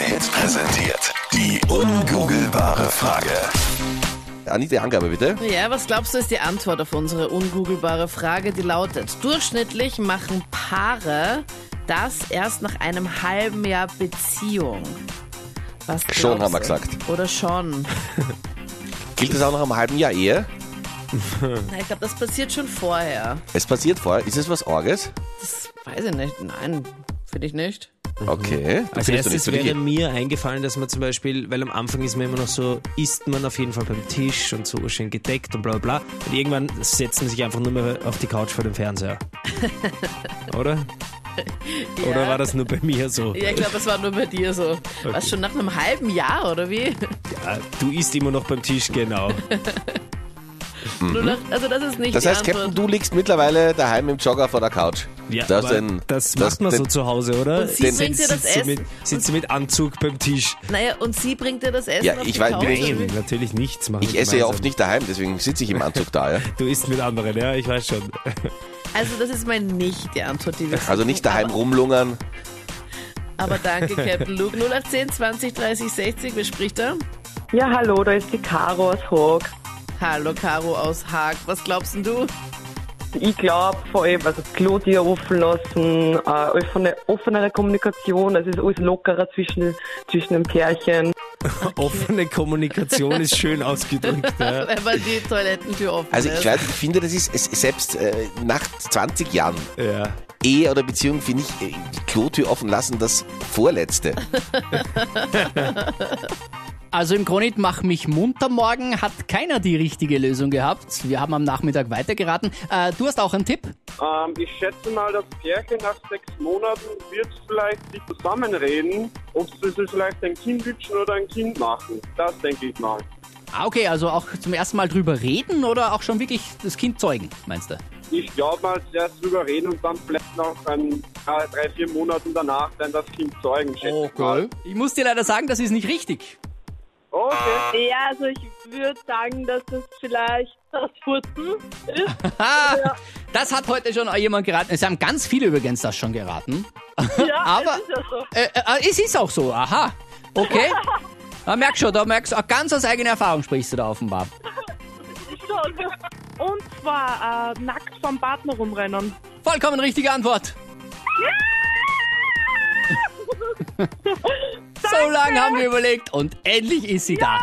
Hit präsentiert. Die ungoogelbare Frage. Anita, Angabe bitte. Ja, was glaubst du ist die Antwort auf unsere ungoogelbare Frage, die lautet, durchschnittlich machen Paare das erst nach einem halben Jahr Beziehung. Was Schon, glaubst haben wir du? gesagt. Oder schon. Gilt das auch nach einem halben Jahr Ehe? Na, ich glaube, das passiert schon vorher. Es passiert vorher. Ist es was Orges? Das weiß ich nicht. Nein, finde ich nicht. Okay. Du Als erstes wäre mir eingefallen, dass man zum Beispiel, weil am Anfang ist man immer noch so, isst man auf jeden Fall beim Tisch und so schön gedeckt und bla bla bla. Und irgendwann setzt man sich einfach nur mehr auf die Couch vor dem Fernseher. Oder? Oder war das nur bei mir so? Ja, ich glaube, es war nur bei dir so. Was, schon nach einem halben Jahr, oder wie? Ja, du isst immer noch beim Tisch, genau. Nach, also das ist nicht Mhm. Das heißt, Antwort. Captain, du liegst mittlerweile daheim im Jogger vor der Couch. Ja, Das den- das das macht man so den- zu Hause, oder? Und sie Den- bringt dir das sitzt sie mit, Essen. sitzt sie mit Anzug beim Tisch. Naja, und sie bringt dir das Essen Ja, auf ich weiß- Couch, wie? Natürlich nichts machen. Ich esse ja gemeinsam. oft nicht daheim, deswegen sitze ich im Anzug da. Ja. Du isst mit anderen, ja, ich weiß schon. Also das ist mal nicht die Antwort, die wir Also nicht daheim rumlungern. Aber danke, Captain Luke. 0810 20 30 60, wer spricht da? Ja, hallo, da ist die Caro aus Haag. Hallo, Caro aus Haag. Was glaubst denn du? Ich glaube vor allem, also Klotür offen lassen, äh, offene, offenere Kommunikation, also es ist alles lockerer zwischen, zwischen den Pärchen. Offene Kommunikation ist schön ausgedrückt. Ja. Wenn man die Toilettentür offen Also ich weiß, ich finde, das ist es, selbst äh, nach 20 Jahren Ja. Ehe oder Beziehung, finde ich, äh, die Klotür offen lassen das Vorletzte. Also im Kronit mach mich munter morgen hat keiner die richtige Lösung gehabt. Wir haben am Nachmittag weitergeraten. Äh, du hast auch einen Tipp? Ähm, ich schätze mal, das Pärchen nach sechs Monaten wird vielleicht sich zusammenreden, ob sie sich vielleicht ein Kind wünschen oder ein Kind machen. Das denke ich mal. Ah, okay, also auch zum ersten Mal drüber reden oder auch schon wirklich das Kind zeugen, meinst du? Ich glaube mal zuerst drüber reden und dann vielleicht noch ein, äh, drei, vier Monaten danach dann das Kind zeugen, schätze ich mal. Ich muss dir leider sagen, das ist nicht richtig. Okay. Ja, also ich würde sagen, dass es vielleicht das Furzen ist. Ha, das hat heute schon jemand geraten. Es haben ganz viele übrigens das schon geraten. Ja, Aber- es ist ja so. Äh, äh, es ist auch so, aha. Okay. Da merkst schon, da merkst du, auch ganz aus eigener Erfahrung sprichst du da offenbar. Und zwar äh, nackt vom Partner rumrennen. Vollkommen richtige Antwort. So lange haben wir überlegt und endlich ist sie da.